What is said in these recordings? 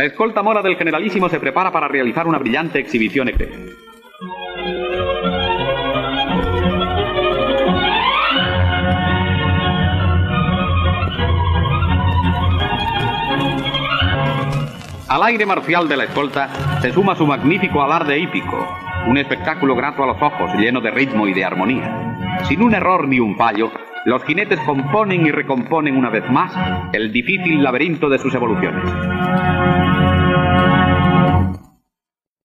La escolta mora del generalísimo se prepara para realizar una brillante exhibición eclesiástica. Al aire marcial de la escolta se suma su magnífico alarde hípico, un espectáculo grato a los ojos, lleno de ritmo y de armonía. Sin un error ni un fallo, los jinetes componen y recomponen una vez más el difícil laberinto de sus evoluciones.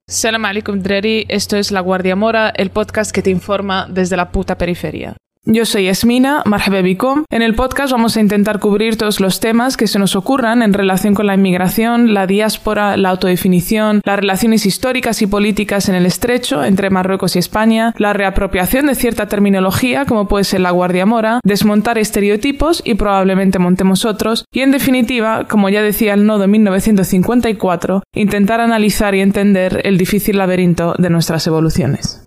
Salam alaikum, Dreri. Esto es La Guardia Mora, el podcast que te informa desde la puta periferia. Yo soy Esmina, Marhabebicom. En el podcast vamos a intentar cubrir todos los temas que se nos ocurran en relación con la inmigración, la diáspora, la autodefinición, las relaciones históricas y políticas en el estrecho entre Marruecos y España, la reapropiación de cierta terminología como puede ser la Guardia Mora, desmontar estereotipos y probablemente montemos otros, y en definitiva, como ya decía el nodo 1954, intentar analizar y entender el difícil laberinto de nuestras evoluciones.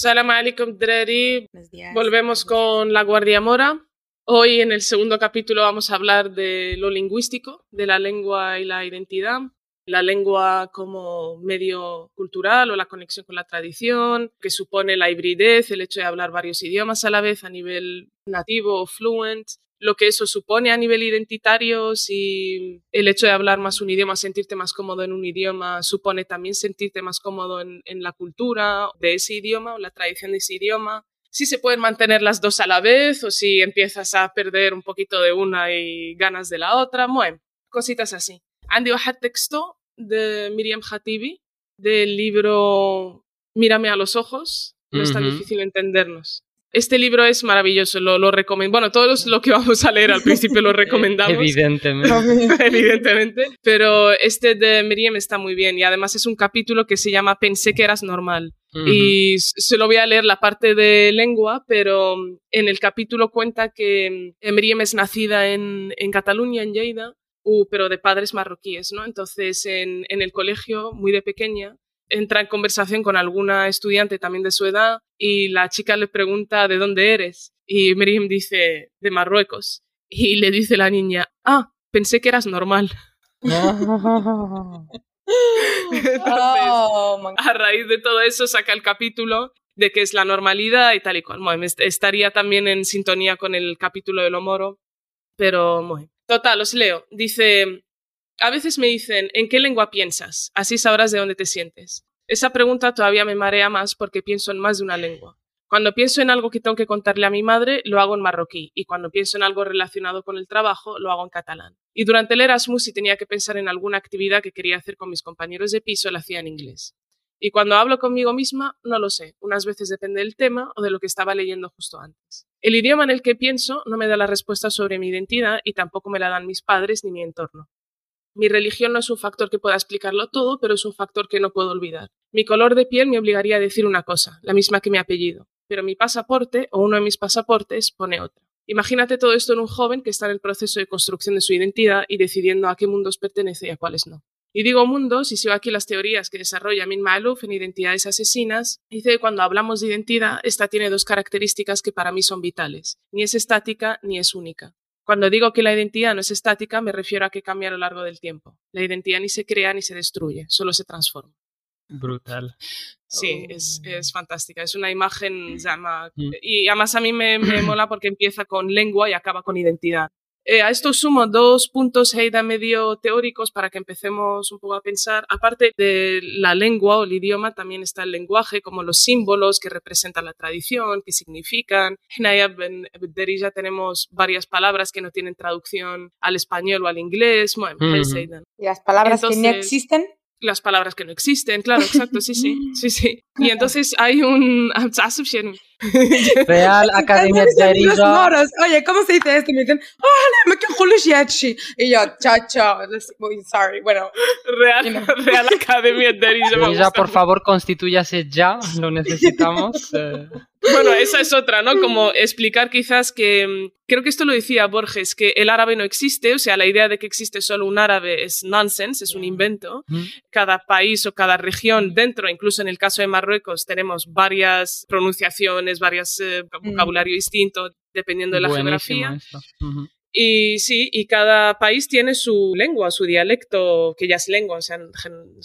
Salam alaikum, Dreri. Volvemos con la Guardia Mora. Hoy en el segundo capítulo vamos a hablar de lo lingüístico, de la lengua y la identidad. La lengua como medio cultural o la conexión con la tradición, que supone la hibridez, el hecho de hablar varios idiomas a la vez a nivel nativo o fluent, lo que eso supone a nivel identitario, si el hecho de hablar más un idioma, sentirte más cómodo en un idioma, supone también sentirte más cómodo en, la cultura de ese idioma o la tradición de ese idioma. Si se pueden mantener las dos a la vez o si empiezas a perder un poquito de una y ganas de la otra. Bueno, cositas así. Andy el texto de Miriam Hatibi del libro Mírame a los ojos. No es tan difícil entendernos. Este libro es maravilloso, lo, lo recomiendo. Bueno, todo lo que vamos a leer al principio lo recomendamos. Evidentemente. Evidentemente. Pero este de Miriam está muy bien y además es un capítulo que se llama Pensé que eras normal. Y se lo voy a leer la parte de lengua, pero en el capítulo cuenta que eh, Miriam es nacida en, en Cataluña, en Lleida, uh, pero de padres marroquíes, ¿no? Entonces en, en el colegio, muy de pequeña, entra en conversación con alguna estudiante también de su edad y la chica le pregunta de dónde eres y Miriam dice de Marruecos y le dice la niña, ah, pensé que eras normal. Oh, a raíz de todo eso saca el capítulo de que es la normalidad y tal y cual. estaría también en sintonía con el capítulo de lo moro, pero bueno. Total, os leo. Dice, a veces me dicen, ¿en qué lengua piensas? Así sabrás de dónde te sientes. Esa pregunta todavía me marea más porque pienso en más de una lengua. Cuando pienso en algo que tengo que contarle a mi madre, lo hago en marroquí, y cuando pienso en algo relacionado con el trabajo, lo hago en catalán. Y durante el Erasmus, si tenía que pensar en alguna actividad que quería hacer con mis compañeros de piso, la hacía en inglés. Y cuando hablo conmigo misma, no lo sé. Unas veces depende del tema o de lo que estaba leyendo justo antes. El idioma en el que pienso no me da la respuesta sobre mi identidad y tampoco me la dan mis padres ni mi entorno. Mi religión no es un factor que pueda explicarlo todo, pero es un factor que no puedo olvidar. Mi color de piel me obligaría a decir una cosa, la misma que mi apellido, pero mi pasaporte o uno de mis pasaportes pone otra. Imagínate todo esto en un joven que está en el proceso de construcción de su identidad y decidiendo a qué mundos pertenece y a cuáles no. Y digo mundos, y sigo aquí las teorías que desarrolla Min Ma'luf en Identidades Asesinas, dice que cuando hablamos de identidad, esta tiene dos características que para mí son vitales. Ni es estática ni es única. Cuando digo que la identidad no es estática, me refiero a que cambia a lo largo del tiempo. La identidad ni se crea ni se destruye, solo se transforma. Brutal. Sí, es, oh. es, fantástica. Es una imagen, llama, mm. y además a mí me, me mola porque empieza con lengua y acaba con identidad. Eh, a esto sumo dos puntos Heida medio teóricos para que empecemos un poco a pensar. Aparte de la lengua o el idioma, también está el lenguaje, como los símbolos que representan la tradición, que significan. En ya tenemos varias palabras que no tienen traducción al español o al inglés. Bueno, ¿Y las palabras que no existen? Las palabras que no existen, claro, exacto, sí, sí, sí, sí. Y entonces hay un... Real Academia de Oye, ¿cómo se dice esto? me dicen, oh, me quiero Y yo, chao, sorry, bueno. Real, Real Academia de Ya, por favor, constituyase ya, lo necesitamos. Bueno, esa es otra, ¿no? Como explicar quizás que, mm, creo que esto lo decía Borges, que el árabe no existe, o sea, la idea de que existe solo un árabe es nonsense, es un invento. Cada país o cada región dentro, incluso en el caso de Marruecos, tenemos varias pronunciaciones, varios eh, vocabulario distinto, dependiendo de la Buenísimo geografía. Y sí, y cada país tiene su lengua, su dialecto, que ya es lengua, o sea, en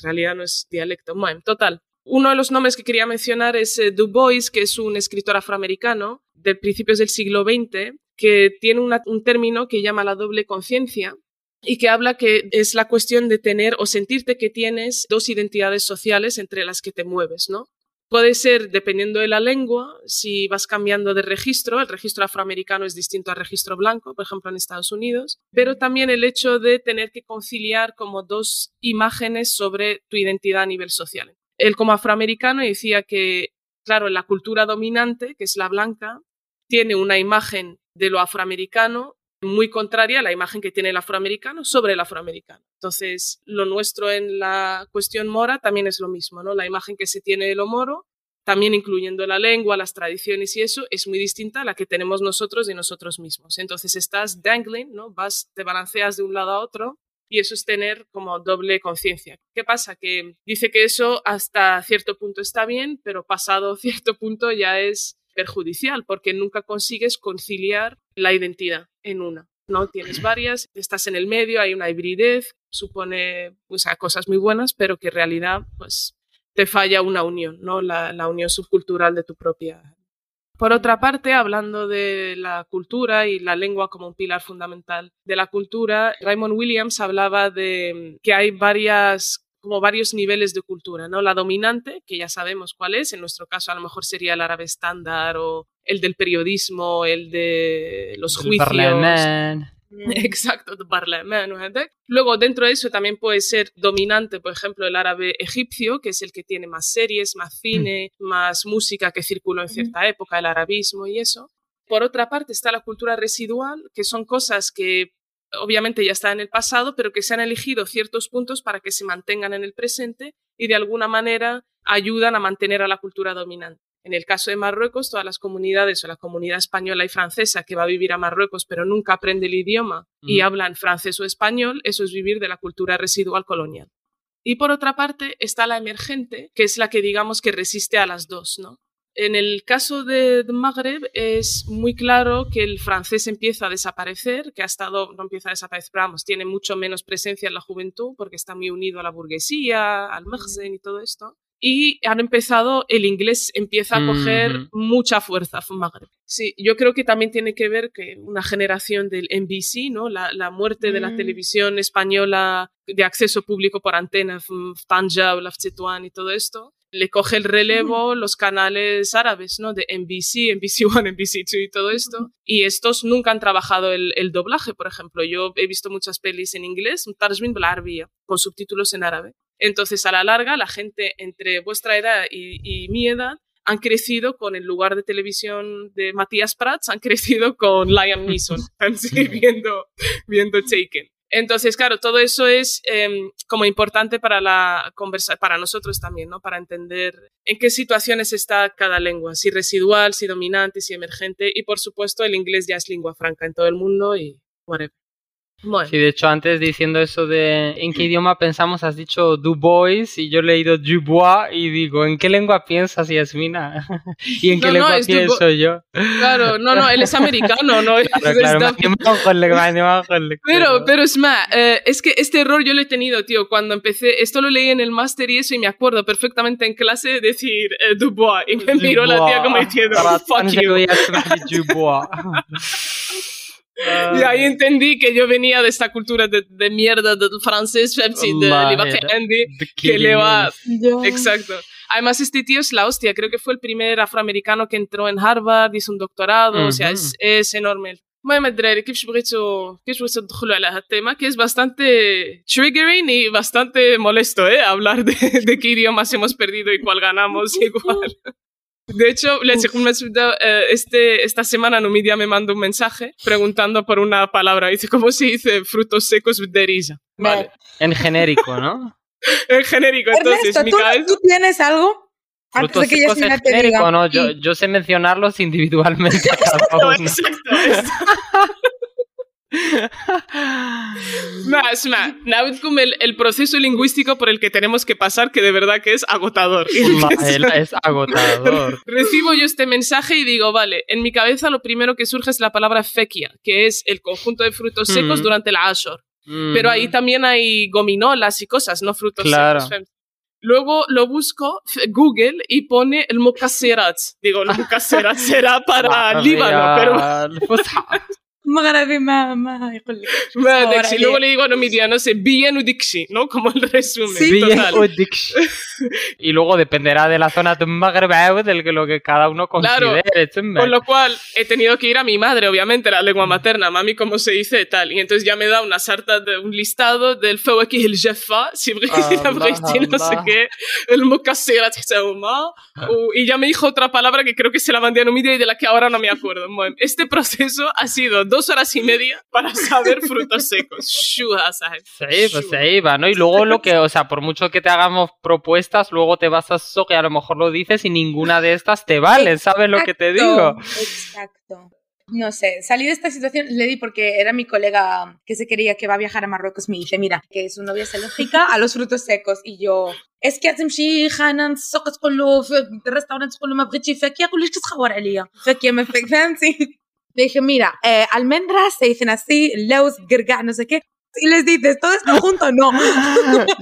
realidad no es dialecto. Bueno, total. Uno de los nombres que quería mencionar es eh, Du Bois, que es un escritor afroamericano de principios del siglo XX, que tiene un término que llama la doble conciencia y que habla que es la cuestión de tener o sentirte que tienes dos identidades sociales entre las que te mueves, ¿no? Puede ser, dependiendo de la lengua, si vas cambiando de registro, el registro afroamericano es distinto al registro blanco, por ejemplo, en Estados Unidos, pero también el hecho de tener que conciliar como dos imágenes sobre tu identidad a nivel social. Él como afroamericano decía que, claro, la cultura dominante, que es la blanca, tiene una imagen de lo afroamericano muy contraria a la imagen que tiene el afroamericano sobre el afroamericano. Entonces, lo nuestro en la cuestión mora también es lo mismo, ¿no? La imagen que se tiene de lo moro, también incluyendo la lengua, las tradiciones y eso, es muy distinta a la que tenemos nosotros de nosotros mismos. Entonces, estás dangling, ¿no? Vas, te balanceas de un lado a otro y eso es tener como doble conciencia. ¿Qué pasa? Que dice que eso hasta cierto punto está bien, pero pasado cierto punto ya es perjudicial porque nunca consigues conciliar la identidad en una. ¿no? Tienes varias, estás en el medio, hay una hibridez, supone o sea, cosas muy buenas, pero que en realidad pues, te falla una unión, ¿no? la, la unión subcultural de tu propia. Por otra parte, hablando de la cultura y la lengua como un pilar fundamental de la cultura, Raymond Williams hablaba de que hay varias como varios niveles de cultura, ¿no? La dominante, que ya sabemos cuál es, en nuestro caso a lo mejor sería el árabe estándar o el del periodismo, el de los El juicios. Exacto, Parlament, ¿no? Luego, dentro de eso también puede ser dominante, por ejemplo, el árabe egipcio, que es el que tiene más series, más cine, más música que circuló en cierta época, el arabismo y eso. Por otra parte está la cultura residual, que son cosas que obviamente ya están en el pasado, pero que se han elegido ciertos puntos para que se mantengan en el presente y de alguna manera ayudan a mantener a la cultura dominante. En el caso de Marruecos, todas las comunidades o la comunidad española y francesa que va a vivir a Marruecos pero nunca aprende el idioma y hablan francés o español, eso es vivir de la cultura residual colonial. Y por otra parte está la emergente, que es la que digamos que resiste a las dos, ¿no? En el caso de Magreb es muy claro que el francés empieza a desaparecer, que ha estado, no empieza a desaparecer, pero vamos, tiene mucho menos presencia en la juventud porque está muy unido a la burguesía, al merzen y todo esto. Y han empezado, el inglés empieza a coger Ujú. mucha fuerza. Sí, yo creo que también tiene que ver que una generación del NBC, ¿no? La, la muerte de la Mm. televisión española de acceso público por antena, Tanja, y todo esto, le coge el relevo los canales árabes, ¿no? De NBC, NBC One, NBC Two y todo esto. Y estos nunca han trabajado el, el doblaje, por ejemplo. Yo he visto muchas pelis en inglés, Tarjmin Blarvia, con subtítulos en árabe. Entonces, a la larga, la gente entre vuestra edad y, y mi edad han crecido con el lugar de televisión de Matías Prats, han crecido con Liam Neeson, así, viendo, viendo Taken. Entonces, claro, todo eso es em, como importante para la conversa para nosotros también, ¿no? Para entender en qué situaciones está cada lengua, si residual, si dominante, si emergente, y por supuesto el inglés ya es lengua franca en todo el mundo y whatever. Bueno, Sí, de hecho, antes diciendo eso de en qué idioma pensamos, has dicho Du Bois y yo he leído Dubois y digo, ¿en qué lengua piensas, Yasmina? ¿Y en qué No, no, lengua es Du pienso yo? claro, no, no, él es americano, ¿no? Claro, claro, Pero, pero Esma, eh, es que este error yo lo he tenido, tío, cuando empecé, esto lo leí en el máster y eso, y me acuerdo perfectamente en clase decir eh, Dubois, y me miró la tía como diciendo, fuck you. Dubois. Y ahí entendí que yo venía de esta cultura de, de mierda del francés, sí, de Vaya. Libaje Andy, The que le va... killing Exacto. Además, este tío es la hostia. Creo que fue el primer afroamericano que entró en Harvard, hizo un doctorado, o sea, Ujú. es, es enorme. المهم الدراري كيفاش بغيتو كيفاش بغيتو تدخلوا على هذا التيما que es bastante triggering y bastante molesto eh hablar de, de qué idiomas hemos perdido y cuál ganamos y cuál de hecho le eh, este esta semana Numidia me mandó un mensaje preguntando por una palabra dice cómo se dice frutos secos de risa vale En genérico, ¿no? en genérico entonces Ernesto, ¿tú, ¿tú tienes algo? Antes Frutos de que secos Yasmina es te genérico, diga. ¿no? Yo, sé mencionarlos individualmente a cada No, uno. exacto, esto. Más, Naud como el, proceso lingüístico por el que tenemos que pasar, que de verdad que es agotador. Es agotador. Recibo yo este mensaje y digo, vale, en mi cabeza lo primero que surge es la palabra fequia, que es el conjunto de frutos mm. secos durante la Ashor. Pero ahí mm. también hay gominolas y cosas, no frutos secos. Luego lo busco Google y pone el mukasserat. Digo, el mukasserat será para Líbano, pero... مغربي ما ما يقول لك Ma, Ahora Dexi. que- Luego le digo a Nomidia, no sé, bien Udikshi, ¿no? Como el resumen. Sí. Bien total. o Dix. Y luego dependerá de la zona de Magreb del que lo que cada uno Claro. considere. tumba. Con lo cual, he tenido que ir a mi madre, obviamente, la lengua materna, mami, ¿cómo se dice? Tal. Y entonces ya me da una sarta de un listado del fawakih el jaffa, si Allah, no sé Allah. qué, el mukassirat huma, o- y ya me dijo otra palabra que creo que se la mandé a Numidia y de la que ahora no me acuerdo. Bueno, Este proceso ha sido dos horas y media para saber frutos secos. Shua, ¿sabes? Sí, pues Shua. ahí va, ¿no? Y luego lo que, o sea, por mucho que te hagamos propuestas, luego te vas a eso que a lo mejor lo dices y ninguna de estas te vale, ¿sabes lo que te digo? Exacto. No sé, salí de esta situación, le di porque era mi colega que se quería que va a viajar a Marruecos, me dice, mira, que su novia es alérgica a los frutos secos, y yo, es que تمشي خانة نسوق تقول له في الريستورانت تقول له ما بغيتش فاكهة يقول لك تتخور عليا فاكهة ما فاك- فهمتي le dije, mira, eh, almendras se dicen así, leus, gerga, no sé qué, y les dices, todo esto junto, no.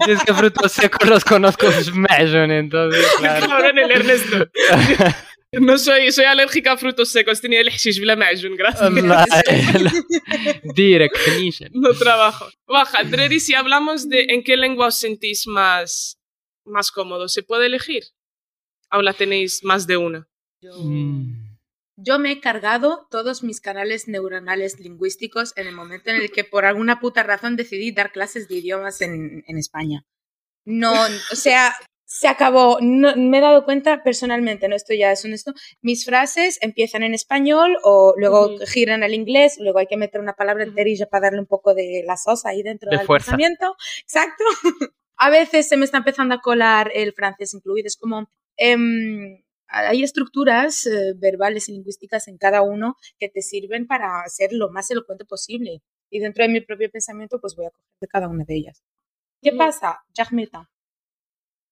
Yo es que frutos secos los conozco smash, entonces, claro. Cabrón, el Ernesto. No soy, soy alérgica a frutos secos, tenía el hashish bla ma'jun, gracias. Direct. No trabajo. Baja, Dreri, si hablamos de en qué lengua os sentís más, más cómodo, ¿se puede elegir? ¿O la tenéis más de una? Mm. Yo me he cargado todos mis canales neuronales lingüísticos en el momento en el que por alguna puta razón decidí dar clases de idiomas en, en España. No, o sea, se acabó. No- me he dado cuenta personalmente, no esto ya es honesto, mis frases empiezan en español o luego Ujú. giran al inglés, luego hay que meter una palabra enterilla para darle un poco de la sosa ahí dentro De del fuerza. pensamiento. Exacto. A veces se me está empezando a colar el francés incluido. Es como... em, hay estructuras eh, verbales y lingüísticas en cada uno que te sirven para ser lo más elocuente posible. Y dentro de mi propio pensamiento, pues voy a coger de cada una de ellas. ¿Qué Mm. pasa? Jahmeta.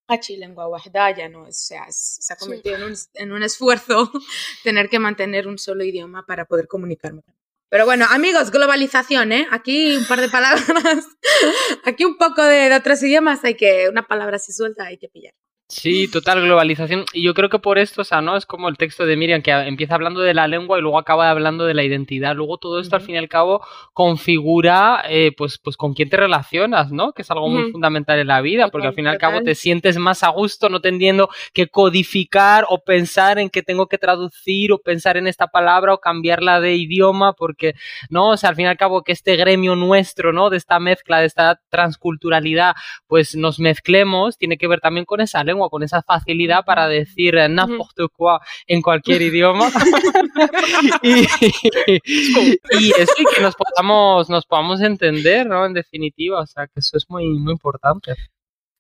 Hachi lengua wahda ya no, es- o sea, se ha Sí. convertido en, un, en un esfuerzo tener que mantener un solo idioma para poder comunicarme. Pero bueno, amigos, globalización, ¿eh? Aquí un par de palabras, aquí un poco de, de otros idiomas, hay que, una palabra así suelta hay que pillar. Sí, total globalización. Y yo creo que por esto, o sea, ¿no? Es como el texto de Miriam, que empieza hablando de la lengua y luego acaba hablando de la identidad. Luego todo esto, al Ujú. fin y al cabo, configura, eh, pues, pues con quién te relacionas, ¿no? Que es algo muy Ujú. fundamental en la vida, porque al fin y al cabo te sientes más a gusto no teniendo que codificar o pensar en que tengo que traducir o pensar en esta palabra o cambiarla de idioma, porque, ¿no? O sea, al fin y al cabo que este gremio nuestro, ¿no? De esta mezcla, de esta transculturalidad, pues nos mezclemos, tiene que ver también con esa lengua, con esa facilidad para decir eh, n'importe quoi en cualquier idioma. y, y eso, y que nos podamos, nos podamos entender, ¿no? En definitiva, o sea, que eso es muy, muy importante.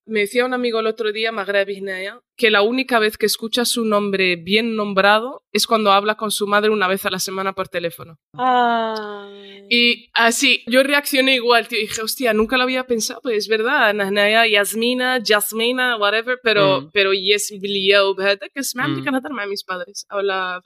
Me decía un amigo el otro día, Magra Bignaya, que la única vez que escucha su nombre bien nombrado es cuando habla con su madre una vez a la semana por teléfono. Ay. Y así, yo reaccioné igual, tío. Dije, hostia, nunca lo había pensado, pues es verdad, Nahnaya, Yasmina, Jasmina, whatever, pero, mm. pero yes, que es me mm. mis padres, habla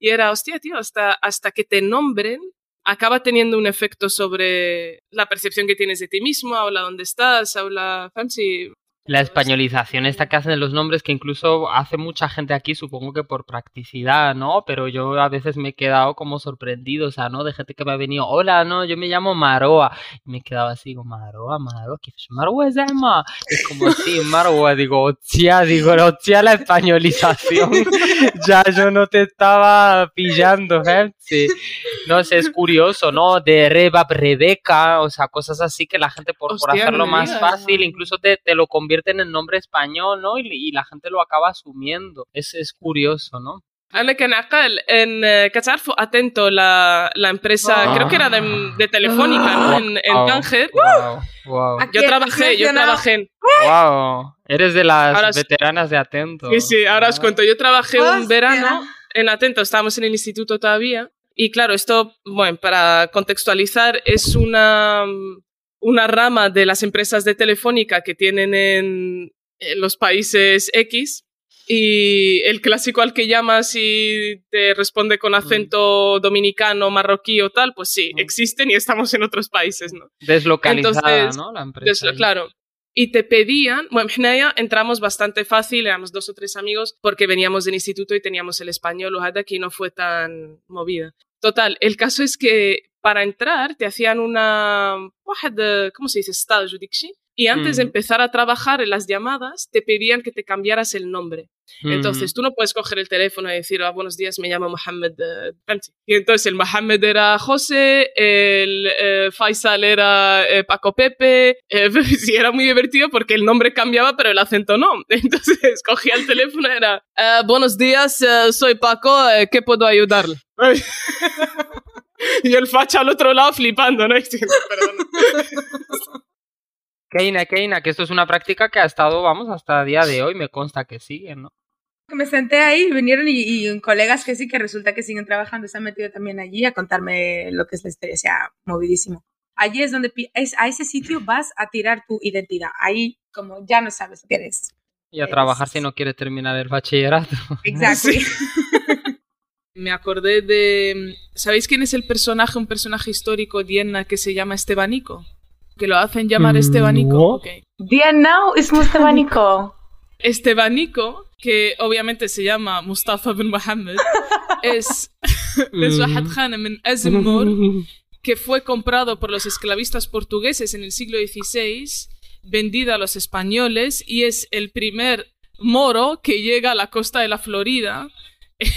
Y era, hostia, tío, hasta, hasta que te nombren, acaba teniendo un efecto sobre la percepción que tienes de ti misma o dónde estás o la fancy. La españolización esta que hacen de los nombres que incluso hace mucha gente aquí, supongo que por practicidad, ¿no? Pero yo a veces me he quedado como sorprendido, o sea, ¿no? De gente que me ha venido, hola, no, yo me llamo Maroa. Y me he quedado así, como, Maroa, Maroa, ¿qué es Maroa es Emma? Es como, sí, Maroa, digo, hostia, digo, hostia, la españolización. ya yo no te estaba pillando, ¿eh? Sí. No sé, es curioso, ¿no? De Reba, Rebeca, o sea, cosas así que la gente por, por hacerlo no más digas. fácil, incluso te, te lo convierten en nombre español, ¿no? Y, y la gente lo acaba asumiendo. Es, es curioso, ¿no? أنا كان عقل إن كتعرفوا أتنتو la, la empresa, Ah. creo que era de, de Telefónica, ¿no? En, en Wow, Tánger. Wow, wow, Aquí- Yo trabajé, yo mencionado- trabajé en... wow. Eres de las Ahora sí. veteranas de Atento. Sí, sí, ahora os Ah. cuento. Yo trabajé un Hostia. verano en Atento, estábamos en el instituto todavía, Y claro, esto, bueno, para contextualizar, es una, una rama de las empresas de telefónica que tienen en, en los países X, y el clásico al que llamas y te responde con acento dominicano, marroquí o tal, pues sí, Mm. existen y estamos en otros países, ¿no? Deslocalizada, Entonces, ¿no? La empresa. Claro. Y te pedían, bueno, en entramos bastante fácil, éramos dos o tres amigos, porque veníamos del instituto y teníamos el español, o aquí no fue tan movida. Total, el caso es que para entrar te hacían una, pues, ¿cómo se dice? Stage, y antes de mm. empezar a trabajar en las llamadas, te pedían que te cambiaras el nombre. Entonces, mm. tú no puedes coger el teléfono y decir, ah, buenos días, me llamo Mohamed eh, Y entonces el Mohamed era José, el eh, Faisal era eh, Paco Pepe. Eh, sí, era muy divertido porque el nombre cambiaba, pero el acento no. Entonces, cogía el teléfono y era, ah, buenos días, soy Paco, ¿qué puedo ayudarle? y el facha al otro lado flipando, ¿no? "Perdona". Keina, Keina, que esto es una práctica que ha estado, vamos, hasta el día de hoy, me consta que sigue, ¿no? Me senté ahí, vinieron y, y colegas que sí, que resulta que siguen trabajando, se han metido también allí a contarme lo que es la historia, o sea, movidísimo. Allí es donde, es, a ese sitio vas a tirar tu identidad, ahí como ya no sabes qué eres. Y a Es- trabajar si no quieres terminar el bachillerato. Exacto. Sí. Me acordé de... ¿Sabéis quién es el personaje, un personaje histórico, Diana, que se llama Estebanico? Que lo hacen llamar mm, Estebanico. No. Diana es Estebanico. Estebanico, que obviamente se llama Mustafa bin Mohammed, es Meswahat Khan en Azimur, que fue comprado por los esclavistas portugueses en el siglo XVI, vendido a los españoles y es el primer moro que llega a la costa de la Florida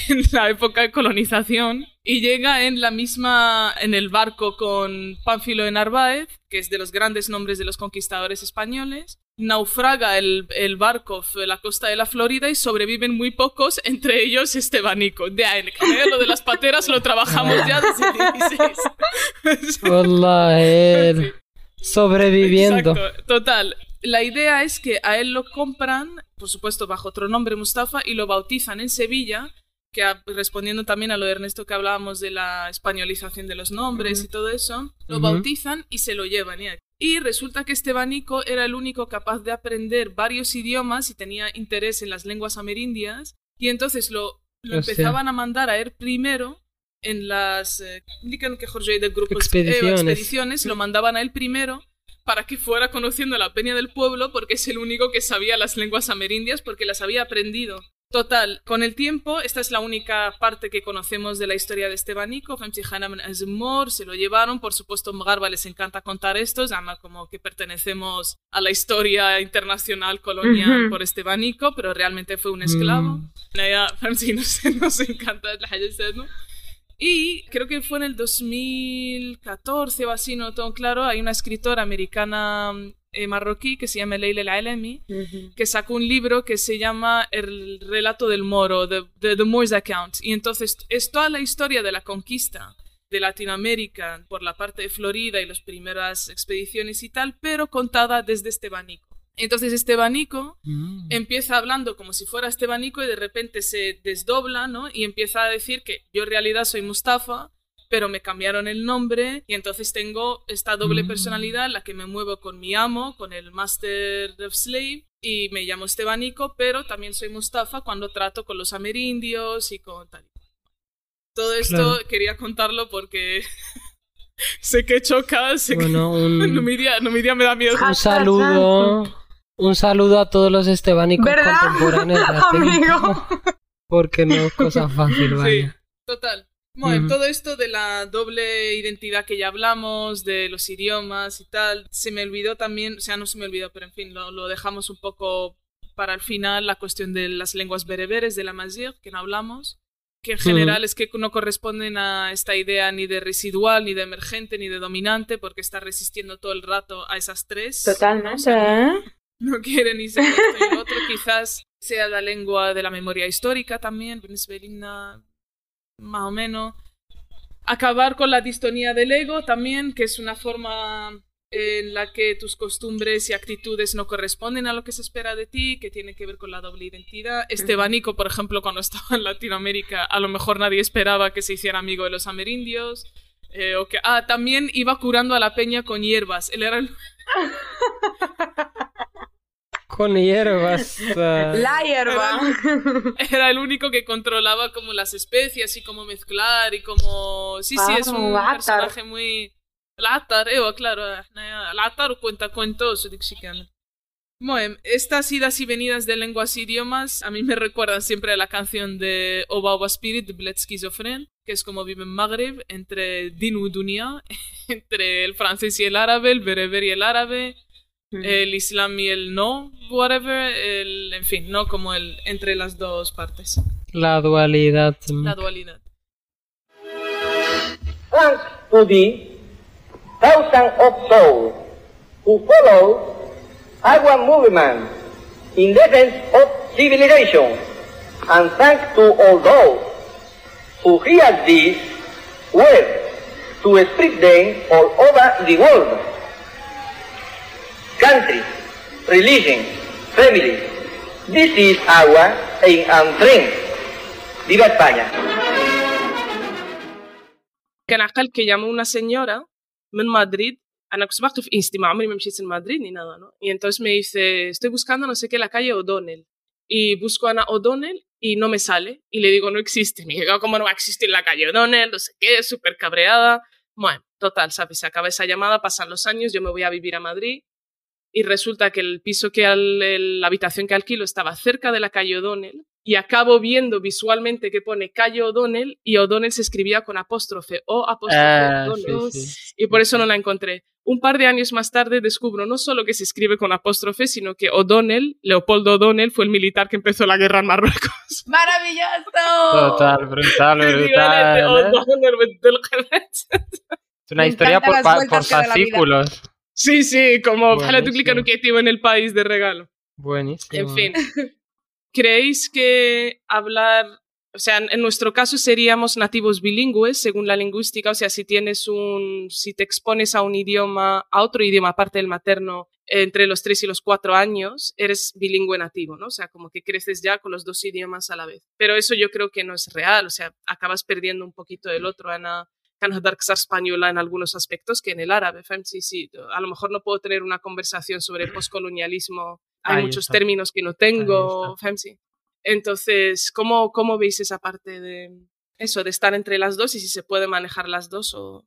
en la época de colonización y llega en la misma en el barco con Pánfilo de Narváez, que es de los grandes nombres de los conquistadores españoles. Naufraga el, el barco de la costa de la Florida y sobreviven muy pocos, entre ellos Estebanico. De ahí, lo de las pateras lo trabajamos ya desde el 16. Hola, él. Sobreviviendo. Exacto. Total. La idea es que a él lo compran, por supuesto, bajo otro nombre, Mustafa, y lo bautizan en Sevilla, que a- respondiendo también a lo de Ernesto que hablábamos de la españolización de los nombres y todo eso, lo bautizan y se lo llevan. ¿ya? Y resulta que Estebanico era el único capaz de aprender varios idiomas y tenía interés en las lenguas amerindias, y entonces lo, empezaban a mandar a él primero en las eh, indican que Jorge de grupos Expediciones. expediciones lo mandaban a él primero para que fuera conociendo la peña del pueblo porque es el único que sabía las lenguas amerindias porque las había aprendido. Total, con el tiempo, esta es la única parte que conocemos de la historia de Azmor, se lo llevaron, por supuesto en Garba les encanta contar esto, llama como que pertenecemos a la historia internacional colonial por Estebanico, pero realmente fue un esclavo. Mm. Nos, encanta ¿no? Y creo que fue en el 2014 o así, no tengo claro, hay una escritora americana eh, marroquí que se llama Leila El Alemi, que sacó un libro que se llama El relato del moro, The, The, The Moor's Account. Y entonces es toda la historia de la conquista de Latinoamérica por la parte de Florida y las primeras expediciones y tal, pero contada desde Estebanico. Entonces Estebanico Mm. empieza hablando como si fuera Estebanico y de repente se desdobla, ¿no? Y empieza a decir que yo en realidad soy Mustafa, pero me cambiaron el nombre y entonces tengo esta doble Mm. personalidad en la que me muevo con mi amo, con el Master of Slave y me llamo Estebanico, pero también soy Mustafa cuando trato con los amerindios y con tal. Todo esto Claro. quería contarlo porque sé que choca, sé Bueno, que un, Numidia, Numidia me da miedo. un saludo. Un saludo a todos los estebánicos ¿Verdad? contemporáneos. de Amigo. Porque no es cosa fácil, Sí, vaya. total. Bueno, uh -huh. todo esto de la doble identidad que ya hablamos, de los idiomas y tal, se me olvidó también, o sea, no se me olvidó, pero en fin, lo, lo dejamos un poco para el final, la cuestión de las lenguas bereberes, de la mazir, que no hablamos, que en general uh -huh. es que no corresponden a esta idea ni de residual, ni de emergente, ni de dominante, porque está resistiendo todo el rato a esas tres. Totalmente. ¿no? no quiere ni ser esto ni otro, quizás sea la lengua de la memoria histórica también, Venezuelina más o menos. Acabar con la distonía del ego también, que es una forma en la que tus costumbres y actitudes no corresponden a lo que se espera de ti, que tiene que ver con la doble identidad. Estebanico, por ejemplo, cuando estaba en Latinoamérica, a lo mejor nadie esperaba que se hiciera amigo de los amerindios. Eh, ah, también iba curando a la peña con hierbas. Él era el... con hierbas. La hierba. Era, era el, único que controlaba como las especies y cómo mezclar y cómo... Sí, sí, ah, es un personaje muy... Látar, evo, eh, claro. Eh, Látar cuenta cuentos dixicana. Moem, estas idas y venidas de lenguas e idiomas a mí me recuerdan siempre a la canción de Oba Oba Spirit de Bled Schizofren, que es como vive en Magreb, entre Dinu Dunia, entre el francés y el árabe, el bereber y el árabe, el islam y el no whatever el, en fin no como el entre las dos partes La dualidad. la dualidad thanks to the thousands of souls who follow our movement in defense of civilization, and thanks to all those who hear this word to spread them all over the world Country, religion, family, this is our aim and friend. ¡Viva España! كان عقل que llamó una señora من Madrid انا كنت باقي في انستي ما عمري ما مشيت لمدريد ni nada no y entonces me dice estoy buscando no sé qué la calle O'Donnell y busco a Ana O'Donnell y no me sale y le digo no existe me dice cómo no va a existir la calle O'Donnell no sé qué súper cabreada bueno total sabes se acaba esa llamada pasan los años yo me voy a vivir a Madrid y resulta que el piso que al, el- la habitación que alquilo estaba cerca de la calle O'Donnell y acabo viendo visualmente que pone calle O'Donnell y O'Donnell se escribía con apóstrofe o apóstrofe Ah, O'Donnell sí, sí. y por eso no la encontré. Un par de años más tarde descubro no solo que se escribe con apóstrofe, sino que O'Donnell, Leopoldo O'Donnell, fue el militar que empezó la guerra en Marruecos. ¡Maravilloso! Total, brutal, brutal. ¿eh? Es una Me historia por, por fascículos. Sí, sí, como ojalá tú Buenísimo. clicar educativo en el país de regalo. Buenísimo. En fin, ¿creéis que hablar, o sea, en en nuestro caso seríamos nativos bilingües según la lingüística? O sea, si tienes un, si te expones a un idioma, a otro idioma aparte del materno, entre los tres y los cuatro años, eres bilingüe nativo, ¿no? O sea, como que creces ya con los dos idiomas a la vez. Pero eso yo creo que no es real, o sea, acabas perdiendo un poquito del otro. Ana, que española en algunos aspectos que en el árabe. fem? Sí, sí, a lo mejor no puedo tener una conversación sobre postcolonialismo. Hay Ahí muchos está. términos que no tengo. fem, sí. Entonces, ¿cómo, ¿cómo veis esa parte de eso, de estar entre las dos y si se puede manejar las dos o...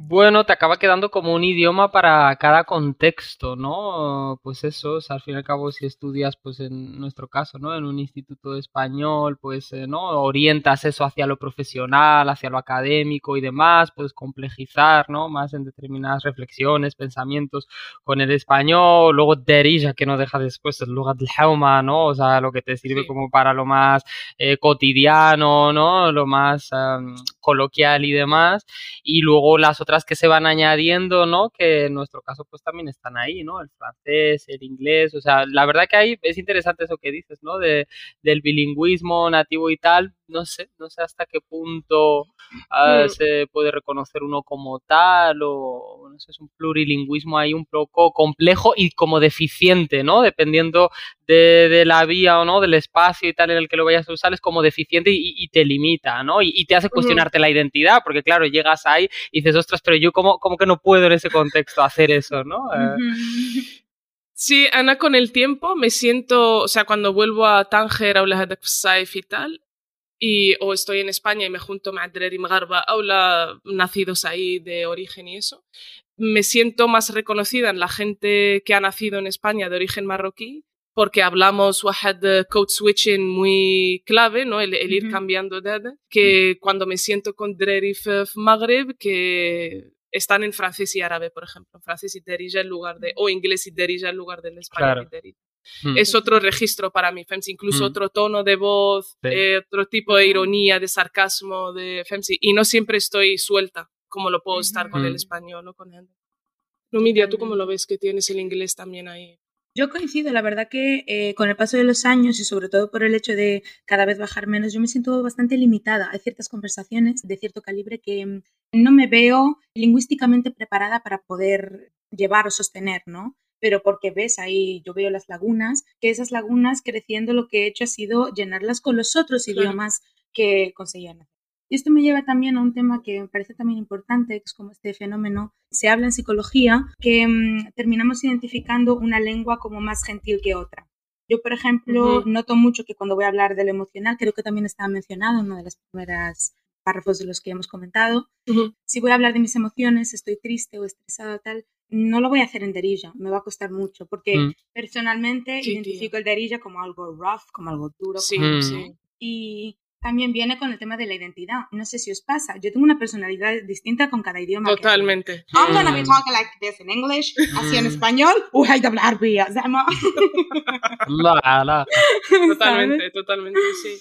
Bueno, te acaba quedando como un idioma para cada contexto, ¿no? Pues eso, o sea, al fin y al cabo, si estudias, pues en nuestro caso, ¿no? En un instituto de español, pues, eh, ¿no? Orientas eso hacia lo profesional, hacia lo académico y demás, puedes complejizar, ¿no? Más en determinadas reflexiones, pensamientos con el español, luego derija, que no deja después el lugar del jauma, ¿no? O sea, lo que te sirve Sí. como para lo más eh, cotidiano, ¿no? Lo más em, coloquial y demás y luego las otras que se van añadiendo, ¿no? Que en nuestro caso pues también están ahí, ¿no? El francés, el inglés, o sea, la verdad que ahí es interesante eso que dices, ¿no? De, del bilingüismo nativo y tal, no sé, no sé hasta qué punto ah, Mm. se puede reconocer uno como tal o, no sé, es un plurilingüismo ahí un poco complejo y como deficiente, ¿no? Dependiendo de, de la vía o no, del espacio y tal en el que lo vayas a usar, es como deficiente y, y te limita, ¿no? Y, y te hace cuestionarte la identidad, porque claro, llegas ahí y dices, ostras, pero yo como, como que no puedo en ese contexto hacer eso, ¿no? Eh, Sí, Ana, con el tiempo me siento, o sea, cuando vuelvo a Tánger, a Ola Saif y tal, y, o estoy en España y me junto con y Magarba, Aula, nacidos ahí de origen y eso, me siento más reconocida en la gente que ha nacido en España de origen marroquí, porque hablamos wahed eh, code switching muy clave, ¿no? El, el ir cambiando de que cuando me siento con Drerif Maghreb, que están en francés y árabe, por ejemplo. Francés y derija en lugar de, o inglés y derija en lugar del español Claro. y derija. Mm. Es otro registro para mí, Femsi, incluso Mm. otro tono de voz, Sí. eh, otro tipo de ironía, de sarcasmo, de Femsi. Y no siempre estoy suelta, como lo puedo estar con el español o con el... Numidia, ¿tú cómo lo ves que tienes el inglés también ahí? Yo coincido, la verdad que eh, con el paso de los años y sobre todo por el hecho de cada vez bajar menos, yo me siento bastante limitada. Hay ciertas conversaciones de cierto calibre que mm, no me veo lingüísticamente preparada para poder llevar o sostener, ¿no? Pero porque ves ahí, yo veo las lagunas, que esas lagunas creciendo lo que he hecho ha sido llenarlas con los otros Claro. idiomas que conseguían hacer. Y esto me lleva también a un tema que me parece también importante, que es como este fenómeno, se habla en psicología, que mm, terminamos identificando una lengua como más gentil que otra. Yo, por ejemplo, noto mucho que cuando voy a hablar de lo emocional, creo que también estaba mencionado en una de las primeras párrafos de los que hemos comentado, si voy a hablar de mis emociones, estoy triste o estresada tal, no lo voy a hacer en derilla, me va a costar mucho, porque mm. personalmente identifico tío. el derilla como algo rough, como algo duro. Sí, mm. sí. Y también viene con el tema de la identidad. No sé si os pasa, yo tengo una personalidad distinta con cada idioma. Totalmente. Que I'm gonna be mm. talking like this in English, así en español, o hay que hablar vía, La, la. Totalmente, totalmente, sí.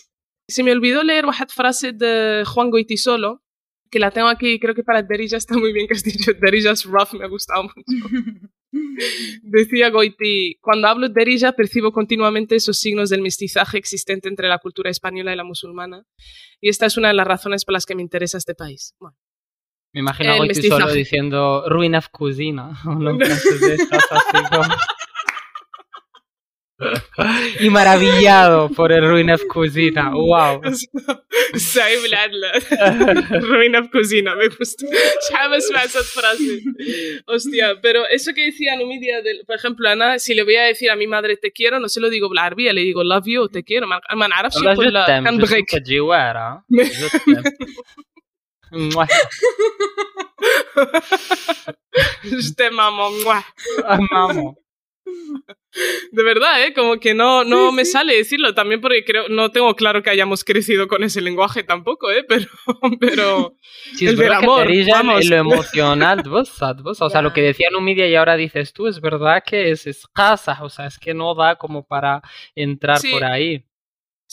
Se me olvidó leer una frase de Juan Goitisolo, que la tengo aquí, creo que para Derija está muy bien que has dicho, Derija es rough, me ha gustado mucho. Decía Goiti, cuando hablo de Derija percibo continuamente esos signos del mestizaje existente entre la cultura española y la musulmana, y esta es una de las razones por las que me interesa este país. Bueno, Me imagino a Goiti solo diciendo ruina of cocina. y maravillado por el ruin of cocina. Wow. سايب العدلة ruina of cocina, me gusta. شحال ما سمعت esa frase. Hostia, pero eso que decía Numidia, del, por ejemplo, Ana, si le voy a decir a mi madre te quiero, no se lo digo بالعربية, le digo love you, te quiero, ما ما نعرفش والله يقول لا جدا كنبغيك. كجوارة جدا Je t'aime, maman. Mua. Vamos. De verdad, ¿eh? Como que no, no me sale decirlo también porque creo, no tengo claro que hayamos crecido con ese lenguaje tampoco, ¿eh? Pero, pero Sí, El es del verdad que amor, Teresa, vamos. en lo emocional, vos, vos, o sea, lo que decía Numidia y ahora dices tú, es verdad que es escasa, o sea, es que no da como para entrar Sí. por ahí.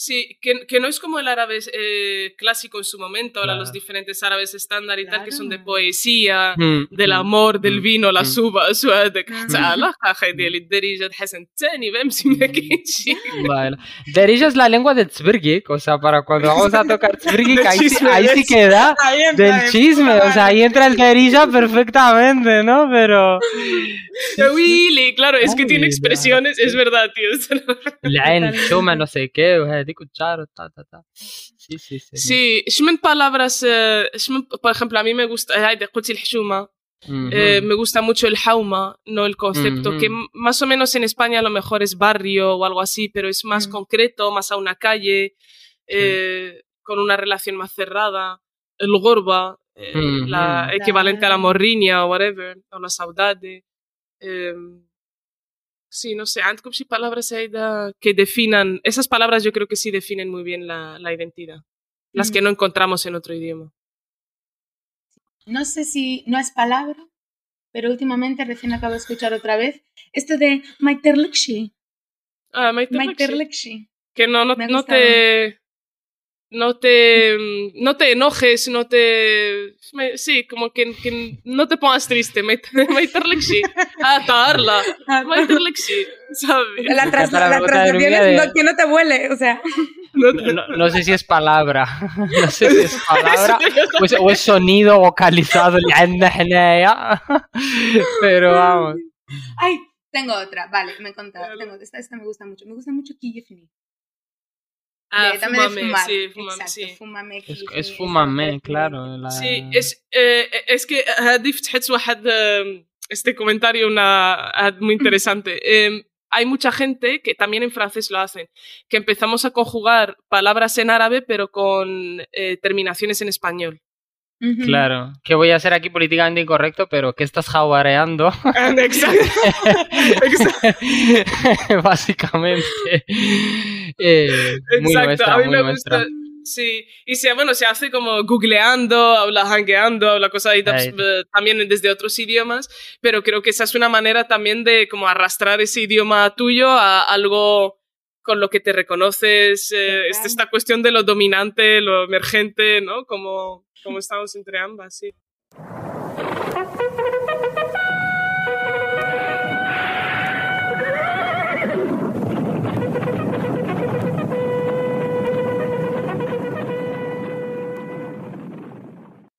Sí, que, que no es como el árabe eh, clásico en su momento, ahora Claro. los diferentes árabes estándar y tal, que son de Claro. poesía, Mm, del mm, amor, del mm, vino, la mm. suba, سؤالك مم. حتى علاقة ديال الدريجة حسن الثاني فهمتي ما كاينش شي. Vale. Derija es la lengua de Tzvirgik, o sea, para cuando vamos a tocar Tzvirgik, Del ahí, sí- chisme, ahí sí ¿ves? queda Ahí entra, del eh, chisme, o sea, ahí entra el Derija perfectamente, ¿no? Pero Willy, claro, es que Ay, tiene ya, expresiones, es sí. verdad, tío. la en chuma, no sé qué, de cuchara, ta, ta, ta. Sí, sí, sí. Sí, شمن palabras, eh, شمن- por ejemplo, a mí me gusta, هايدي قلتي الحشومة, Ujú. eh, me gusta mucho el jauma, no el concepto, Ujú. que m- más o menos en España a lo mejor es barrio o algo así, pero es más Mm. concreto, más a una calle, eh, con una relación más cerrada. El gorba, eh, Ujú. la equivalente a la Claro. morriña o whatever, o la saudade. sí, no sé, antes y palabras que definan, esas palabras yo creo que sí definen muy bien la, identidad, las que mm. no encontramos en otro idioma. No sé si no es palabra, pero últimamente recién acabo de escuchar otra vez esto de Maiterlekshi. Ah, Maiterlekshi. Que no, no, no te no te, mm, no te enojes, no te... Me, sí, como que, que, no te pongas triste, meterle sí. Atarla, meterle sí, ¿sabes? La, tras, la es no, que no te huele, o sea... No, no, no, sé si es palabra, no sé si es palabra o es, o es sonido vocalizado, pero vamos. Ay, tengo otra, vale, me he contado, tengo, esta, esta me gusta mucho, me gusta mucho Kille ah, de, dame de fúmame, fumar. sí, fúmame, Exacto, sí. fúmame. Es, Kiyefni, es esa fumame, frase. claro. la- Sí, es, eh, es que هذه فتحت واحد eh, este comentario una, ah, muy interesante. Eh, hay mucha gente que también en francés lo hacen, que empezamos a conjugar palabras en árabe pero con eh, terminaciones en español. Claro, que voy a ser aquí políticamente incorrecto, pero que estás jaguareando, Exacto. básicamente. Eh, muy Exacto, nuestra, a mí muy me nuestra. gusta. Sí, y se, bueno, se hace como googleando, habla hangueando, habla cosas ahí, Ahí. eh, también desde otros idiomas, pero creo que esa es una manera también de como arrastrar ese idioma tuyo a algo con lo que te reconoces, eh, esta, esta cuestión de lo dominante, lo emergente, ¿no? Como, como estamos entre ambas, sí.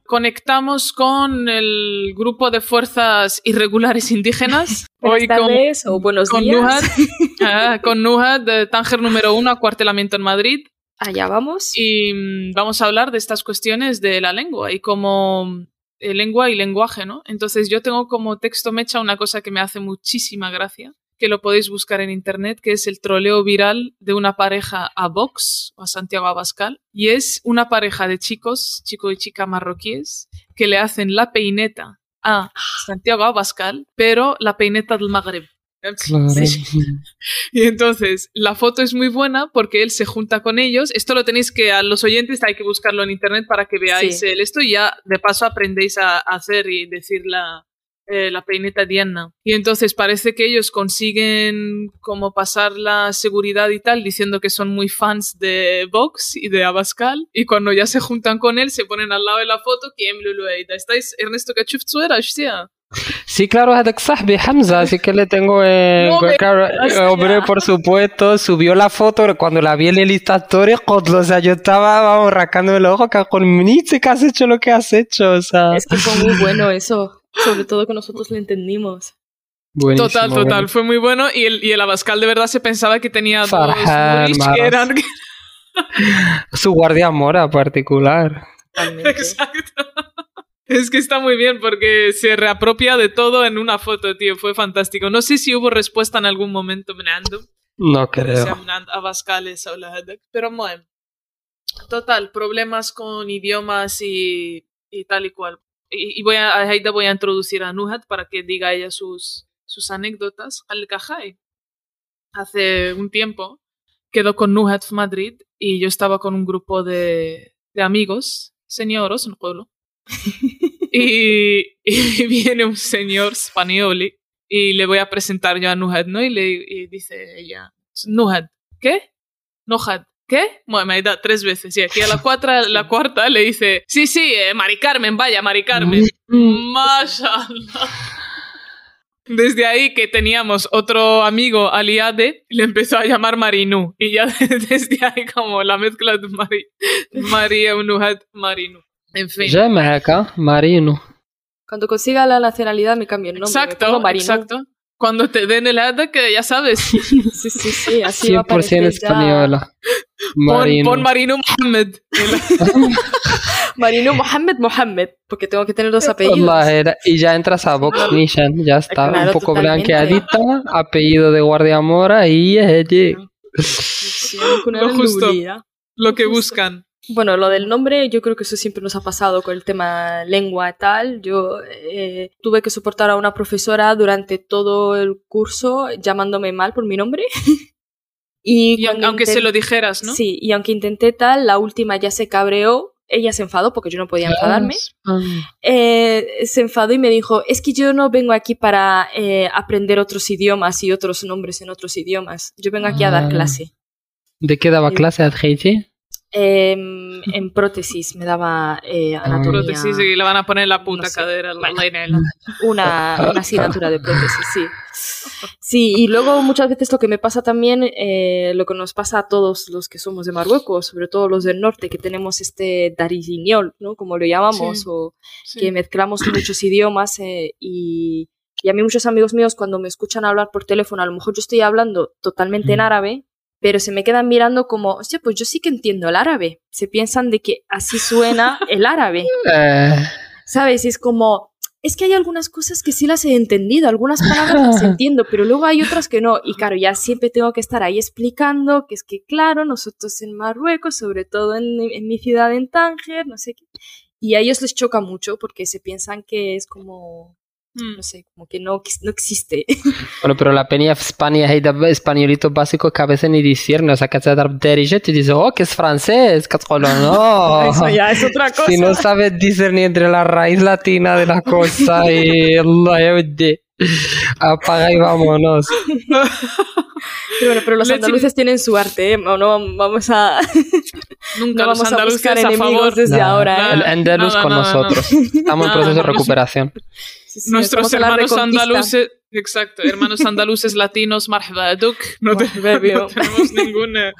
conectamos con el grupo de fuerzas irregulares indígenas. Buenas tardes o buenos con días. Nuhat, ah, con Nuhat de Tánger número uno, acuartelamiento en Madrid. Allá vamos. Y mm, vamos a hablar de estas cuestiones de la lengua y como eh, lengua y lenguaje, ¿no? Entonces yo tengo como texto mecha una cosa que me hace muchísima gracia, que lo podéis buscar en internet, que es el troleo viral de una pareja a Vox, o a Santiago Abascal, y es una pareja de chicos, chico y chica marroquíes, que le hacen la peineta a Santiago Abascal, pero la peineta del Magreb. Sí. Y entonces la foto es muy buena porque él se junta con ellos. Esto lo tenéis que a los oyentes hay que buscarlo en internet para que veáis Sí. el esto y ya de paso aprendéis a, hacer y decir la, eh, la peineta Diana. Y entonces parece que ellos consiguen como pasar la seguridad y tal diciendo que son muy fans de Vox y de Abascal y cuando ya se juntan con él se ponen al lado de la foto que ¿Estáis Ernesto Cachufzu era? hostia? Sí, claro, Hadak Sahbi Hamza, así que le tengo. Eh, no claro, eh, eh, hombre, por supuesto, subió la foto cuando la vi en el historia, o sea, yo estaba, vamos, rascándome los ojos, con Nietzsche que has hecho lo que has hecho, o sea. Es que fue muy bueno eso, sobre todo que nosotros lo entendimos. Buenísimo, total, total, bueno. fue muy bueno y el, y el Abascal de verdad se pensaba que tenía Farhan, dos que eran. Su guardia mora particular. Exacto. Es que está muy bien porque se reapropia de todo en una foto, tío. Fue fantástico. No sé si hubo respuesta en algún momento, Menando. No creo. Pero bueno. Total, problemas con idiomas y, y tal y cual. Y, y voy a, a Haida voy a introducir a Nuhat para que diga ella sus, sus anécdotas. Al. Hace un tiempo quedó con Nuhat Madrid y yo estaba con un grupo de, de amigos, señoros en pueblo. y, viene un señor español y- le voy a presentar yo a Nuhat, ¿no? Y le dice ella, Nuhat, ¿qué? Nuhat, ¿qué? Bueno, me tres veces. Y aquí a la, cuarta, la cuarta le dice, sí, sí, eh, Mari Carmen, vaya, Mari Carmen. Mashallah. Desde ahí que teníamos otro amigo, Aliade, le empezó a llamar Marinu. Y ya desde ahí como la mezcla de Mari, María Nuhat Marinu. En fin. Ya me acá, Marino. Cuando consiga la nacionalidad me cambio el nombre. Exacto, Marino. exacto. Cuando te den el ad, que ya sabes, Sí, sí, sí. Así va a 100% aparecer ya española. pon, Marino. pon Marinu Mohammed. Marino Mohammed Mohammed. Porque tengo que tener dos apellidos. Y ya entras a Vox Nation, ya está, Claro, un poco totalmente. blanqueadita, apellido de Guardia Mora y Lo justo. Lo que Justo. buscan. Bueno, lo del nombre, yo creo que eso siempre nos ha pasado con el tema lengua y tal. Yo eh, tuve que soportar a una profesora durante todo el curso llamándome mal por mi nombre. y aunque se lo dijeras, ¿no? Sí, y aunque intenté tal, la última ya se cabreó. Ella se enfadó porque yo no podía enfadarme. Eh, se enfadó y me dijo, es que yo no vengo aquí para eh, aprender otros idiomas y otros nombres en otros idiomas. Yo vengo aquí a dar Ah. clase. ¿De qué daba clase Adheiti? Em, en prótesis me daba eh, anatomía. Prótesis y le van a poner la puta No sé. cadera. Bueno. la- una, una asignatura de prótesis, sí. Sí, y luego muchas veces lo que me pasa también, eh, lo que nos pasa a todos los que somos de Marruecos, sobre todo los del norte, que tenemos este darisiñol, ¿no? Como lo llamamos, Sí. o sí. que mezclamos muchos idiomas eh, y, y a mí muchos amigos míos cuando me escuchan hablar por teléfono, a lo mejor yo estoy hablando totalmente en árabe, pero se me quedan mirando como, hostia, pues yo sí que entiendo el árabe. Se piensan de que así suena el árabe. ¿Sabes? Y es como, es que hay algunas cosas que sí las he entendido, algunas palabras las entiendo, pero luego hay otras que no. Y claro, ya siempre tengo que estar ahí explicando que es que, claro, nosotros en Marruecos, sobre todo en, en mi ciudad, en Tánger, no sé qué. Y a ellos les choca mucho porque se piensan que es como, no sé, como que no, no existe. Bueno, pero la peña España hay de españolitos básicos que a veces ni disciernen. O sea, que se derige y dice, oh, que es francés, catrón, no. Eso ya es otra cosa. Si no sabes discernir entre la raíz latina de la cosa y el Apaga y vámonos. Pero, bueno, pero los andaluces tienen su arte, ¿eh? No vamos a. Nunca no vamos a buscar enemigos a favor. desde no, ahora. ¿eh? El andaluz con nosotros. Estamos en proceso de recuperación. Sí, sí, Nuestros estamos en la hermanos andaluces, exacto, hermanos andaluces latinos, marhaba duk, no, no tenemos ninguna.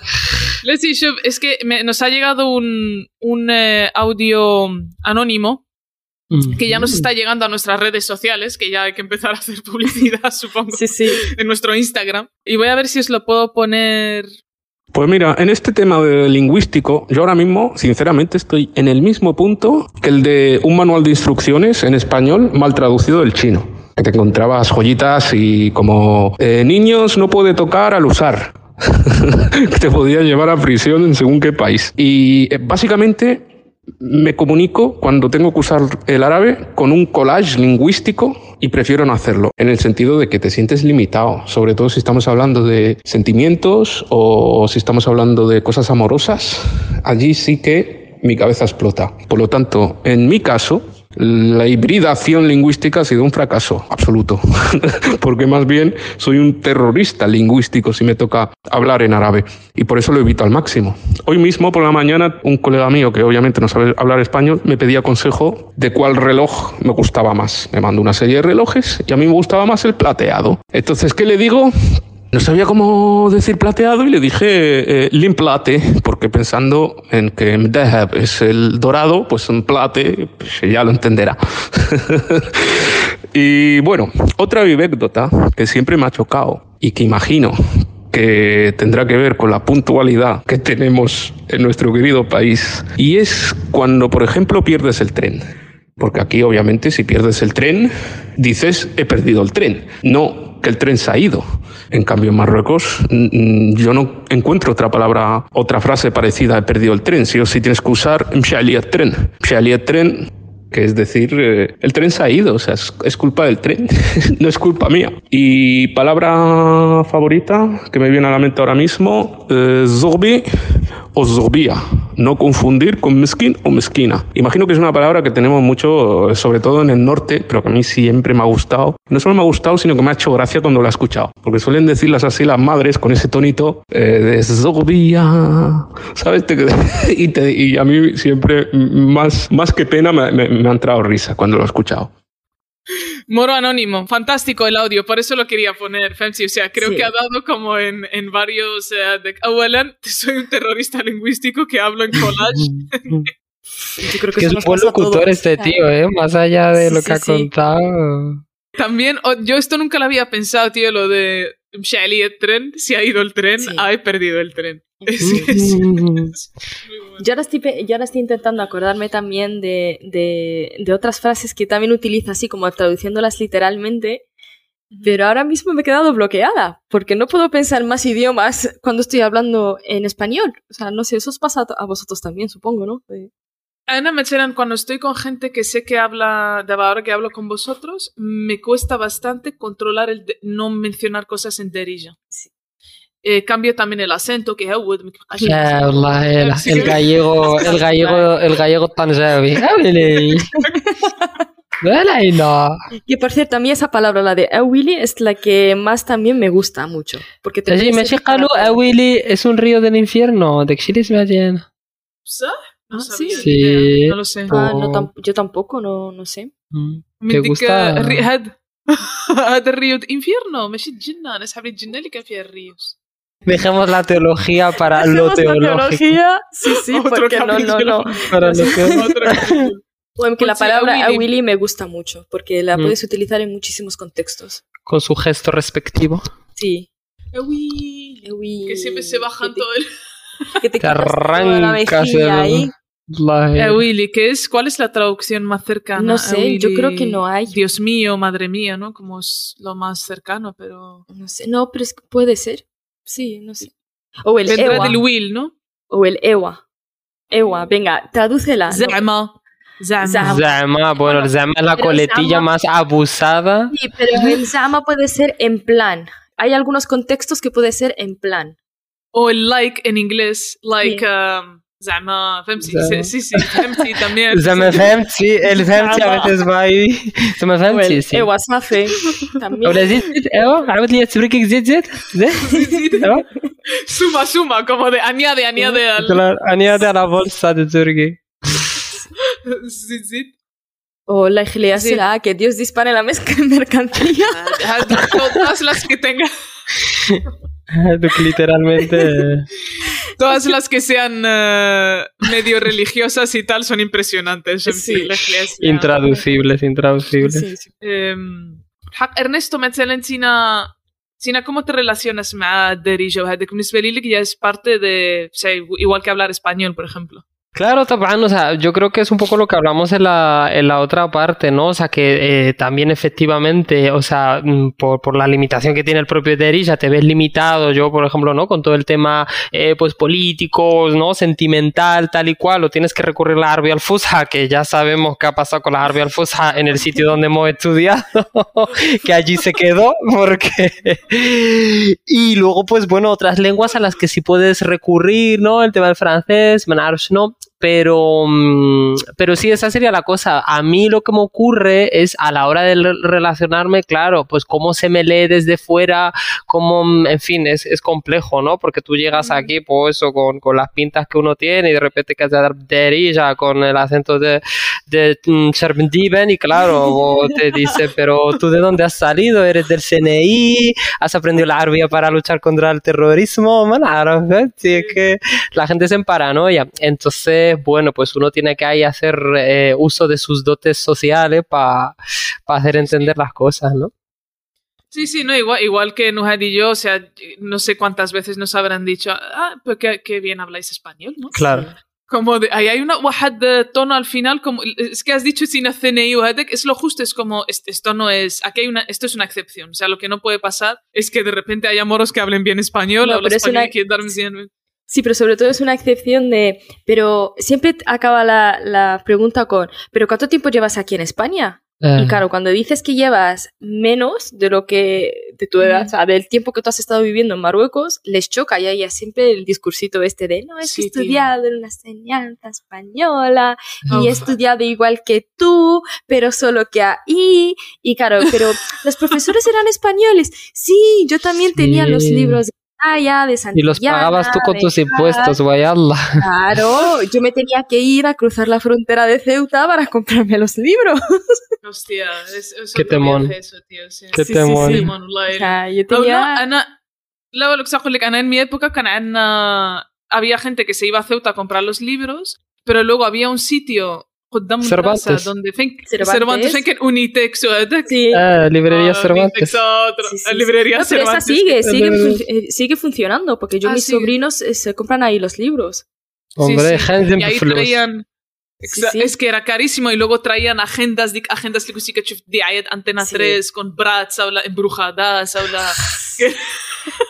Leslie Shub, es que me- nos ha llegado un, un eh, audio anónimo que ya nos está llegando a nuestras redes sociales, que ya hay que empezar a hacer publicidad, supongo, Sí, sí. en nuestro Instagram. Y voy a ver si os lo puedo poner. Pues mira, en este tema de lingüístico, yo ahora mismo, sinceramente, estoy en el mismo punto que el de un manual de instrucciones en español mal traducido del chino. Que te encontrabas joyitas y como eh, niños no puede tocar al usar. que te podían llevar a prisión en según qué país. Y eh, básicamente me comunico cuando tengo que usar el árabe con un collage lingüístico y prefiero no hacerlo, en el sentido de que te sientes limitado, sobre todo si estamos hablando de sentimientos o si estamos hablando de cosas amorosas, allí sí que mi cabeza explota. Por lo tanto, en mi caso, la hibridación lingüística ha sido un fracaso absoluto, porque más bien soy un terrorista lingüístico si me toca hablar en árabe y por eso lo evito al máximo. Hoy mismo por la mañana un colega mío que obviamente no sabe hablar español me pedía consejo de cuál reloj me gustaba más. Me mandó una serie de relojes y a mí me gustaba más el plateado. Entonces, ¿qué le digo? No sabía cómo decir plateado y le dije eh, limplate, porque pensando en que deheb es el dorado, pues un plate, pues ya lo entenderá. y bueno, otra anécdota que siempre me ha chocado y que imagino que tendrá que ver con la puntualidad que tenemos en nuestro querido país, y es cuando, por ejemplo, pierdes el tren. Porque aquí, obviamente, si pierdes el tren, dices, he perdido el tren. No, el tren se ha ido. En cambio, en Marruecos, mm, yo no encuentro otra palabra, otra frase parecida, he perdido el tren. Sí o sí tienes que usar el tren. El tren, que es decir, eh, el tren se ha ido, o sea, es, culpa del tren, no es culpa mía. Y palabra favorita que me viene a la mente ahora mismo, eh, o zorbia. No confundir con mesquín o mezquina. Imagino que es una palabra que tenemos mucho, eh, sobre todo en el norte, pero que a mí siempre me ha gustado. No solo me ha gustado, sino que me ha hecho gracia cuando la he escuchado. Porque suelen decirlas así las madres con ese tonito eh, de zorbia. ¿Sabes? Y, y a mí siempre, más, más que pena, me, me- me ha entrado risa cuando lo he escuchado. Moro Anónimo, fantástico el audio, por eso lo quería poner, Femsi. O sea, creo Sí. que ha dado como en, en varios. eh, de, Abuelan, soy un terrorista lingüístico que hablo en collage. Yo creo que, es nos buen locutor este tío, ¿eh? Más allá de Sí, lo sí, que ha sí. contado. También, oh, yo esto nunca lo había pensado, tío, lo de Mshali el tren, si ha ido el tren, Sí. ah, he perdido el tren. Sí. Yo ahora, estoy, pe- yo ahora estoy intentando acordarme también de, de, de otras frases que también utilizo así como traduciéndolas literalmente, pero ahora mismo me he quedado bloqueada porque no puedo pensar más idiomas cuando estoy hablando en español. O sea, no sé, eso os pasa a vosotros también, supongo, ¿no? Ana Mecheran, cuando estoy con gente que sé que habla, de ahora que hablo con vosotros, me cuesta bastante controlar el de- no mencionar cosas en derija. Sí Eh, cambio también el acento, que es Ya, والله, el, Sí. el gallego, el gallego, el gallego tanjawi. Ábrele. Dale, no. Y por cierto, a mí esa palabra, la de Willy, es la que más también me gusta mucho. Porque te Sí, puedes me decir قالوا para todo. Willy es un río del infierno. ¿De qué سمعتين؟ ¿Sa? No Ah, sabía, sí. ni Sí. idea, no lo sé. Ah, no, Oh. tam- yo tampoco, no, no sé. Mm. من ¿Te ديك gusta? الري- هاد هذا الريو انفيرنو ماشي الجنة انا صاحبي الجنة اللي كان فيها الريوس Dejemos la teología para lo Hacemos la teológico. teología, sí, sí, Otro porque no, no, no. Para lo teológico. Capítulo. Bueno, que la Pues palabra a a Willy. Willy me gusta mucho, porque la Mm. puedes utilizar en muchísimos contextos. Con su gesto respectivo. Sí. Uy, a Willy. que siempre se bajan Que te- todo el... Que te Te la arrancas mejilla el- ahí. Eh, Willy, ¿qué es? ¿Cuál es la traducción más cercana? No a sé, yo Willy? creo que no hay. Dios mío, madre mía, ¿no? Como es lo más cercano, pero... No sé, no, pero es que puede ser. Sí, no sé. O el Vendrá Ewa. del Will, ¿no? O el Ewa. Ewa, venga, tradúcela. Zama. Zama. Zama. Zama, bueno, el Zama es la Pero coletilla Zama- más abusada. Sí, pero el Zama puede ser en plan. Hay algunos contextos que puede ser en plan. O el like en inglés, like... Sí. um, Zama, فهمتي Zama. sí, sí, فهمتي también. Zama فهمت sí, el فهمتي a veces va ahí. Zama O فهمت el sí. Ewa Safe. También. ولا زيد زيد ايوا عاود لي تبريكك زيد زيد زيد ايوا Suma, suma, como de añade, añade al... Claro, añade a la bolsa de Turkey. Sí, sí. O la Iglesia Sí. será que Dios dispare la mezcla mercancía. Todas las que tenga. Literalmente. Todas las que sean eh, medio religiosas y tal son impresionantes. En Sí. fin, la iglesia. Intraducibles, intraducibles. Sí, sí. أم، حق ارنستو مثلا تينا تينا cómo te relacionas مع الدارجة وهذاك بالنسبة لي لك ya es parte de o sea, igual que hablar español por ejemplo Claro, Tapan, o sea, yo creo que es un poco lo que hablamos en la, en la otra parte, ¿no? O sea, que eh, también efectivamente, o sea, mm, por, por la limitación que tiene el propio Derry, ya te ves limitado, yo, por ejemplo, ¿no? Con todo el tema, eh, pues, político, ¿no? Sentimental, tal y cual, o tienes que recurrir a la Arbi al Fusha, que ya sabemos qué ha pasado con la Arbi al Fusha en el sitio donde hemos estudiado, que allí se quedó, porque... y luego, pues, bueno, otras lenguas a las que sí puedes recurrir, ¿no? El tema del francés, Menarch, ¿no? Pero, mm, pero sí, esa sería la cosa. A mí lo que me ocurre es a la hora de re- relacionarme, claro, pues cómo se me lee desde fuera, cómo, mm, en fin, es, es complejo, ¿no? Porque tú llegas aquí, pues eso, con, con las pintas que uno tiene y de repente que dar derilla con el acento de, de mm, Serbendiven y claro, te dice, pero tú de dónde has salido, eres del CNI, has aprendido la arbia para luchar contra el terrorismo, man, que la gente se emparanoia. Entonces, bueno, pues uno tiene que ahí hacer eh, uso de sus dotes sociales para hacer entender las cosas, ¿no? Sí, sí, no, igual, que Nujad y yo, o sea, no sé cuántas veces nos habrán dicho, ah, pues qué, bien habláis español, ¿no? Claro. Como de, hay una wahad tono al final, como, es que has dicho sin es lo justo, es como, este, esto no es, aquí hay una, esto es una excepción, o sea, lo que no puede pasar es que de repente haya moros que hablen bien español, no, español una... y quieran bien. Sí, pero sobre todo es una excepción de... Pero siempre acaba la, la pregunta con... ¿Pero cuánto tiempo llevas aquí en España? Eh, Y claro, cuando dices que llevas menos de lo que... de tu edad, Mm. o sea, del tiempo que tú has estado viviendo en Marruecos, les choca y ahí es siempre el discursito este de... No, es que he tío. estudiado en una enseñanza española y he estudiado igual que tú, pero solo que ahí... Y claro, pero los profesores eran españoles. Sí, yo también tenía los libros de Aya, de y Santillana, los pagabas tú con de tus Cal. impuestos, vayalla. Claro, yo me tenía que ir a cruzar la frontera de Ceuta para comprarme los libros. hostia es, es Qué otro temón. viaje eso tío sí. Qué Sí, sí, temón. sí. temón والله. O sea, yo أو tenía... لا انا لا lo que اقول لك انا en mi época كان عندنا había gente que se iba a Ceuta a comprar los libros pero luego había un sitio قدام Cervantes. المدرسة donde فين Cervantes. Cervantes فين كان Unitex وهذاك Sí. Ah, librería Ah, Cervantes. Unitex otro. Sí, sí, sí. librería No, pero esa Cervantes sigue, sigue, Pero- fun- eh, sigue funcionando, porque yo Ah, mis sigue. sobrinos eh, se compran ahí los libros. Hombre, sí. gente y ahí fluos. traían Sí, Exa- sí. Es que era carísimo y luego traían agendas dik agendas que sí que تشوف دعاية Antena Sí. 3 con Bratz o la embrujadas o la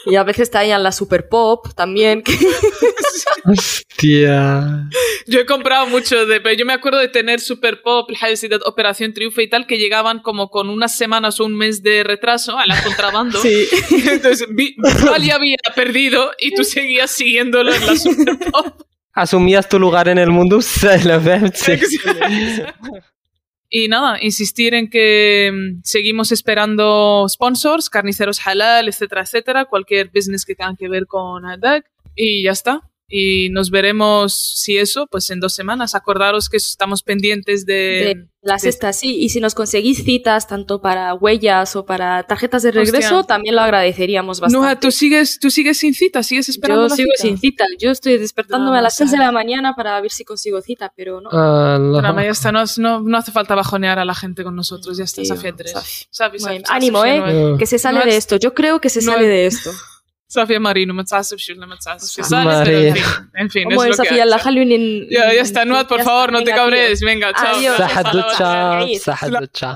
y a veces traían la Super Pop también. que- Hostia. Yo he comprado mucho de, pero yo me acuerdo de tener Super Pop, Ciudad, Operación Triunfo y tal, que llegaban como con unas semanas o un mes de retraso a la contrabando. Sí. Entonces, vi- Val ya había perdido y tú seguías siguiéndolo en la Super Pop. Asumías tu lugar en el mundo. Y nada, insistir en que mm, seguimos esperando sponsors, carniceros halal, etcétera, etcétera, cualquier business que tenga que ver con ADAC. Y ya está. Y nos veremos, si eso, pues en dos semanas. Acordaros que estamos pendientes de... De las de- estas, sí. Y si nos conseguís citas, tanto para huellas o para tarjetas de regreso, Hostia. también lo agradeceríamos bastante. Nuha, ¿tú sigues, tú sigues sin cita, sigues esperando Yo la sigo cita? sin cita. Yo estoy despertándome a las Vamos 6 de la mañana para ver si consigo cita, pero no. Allah. Drama, ya está, no, no, no hace falta bajonear a la gente con nosotros, ya está, Tío, Safia 3. Safi. Safi, Bueno, Safi, ánimo, ¿eh? Safi, Que se sale No de es- esto. Yo creo que se no sale de esto. صافية مارينو ما تعصبش ولا ما تعصبش. صافي. المهم صافي يلا خلوني يستنوات بور فاور نو تيك فينغا تشاو صحة تشاو صحة تشاو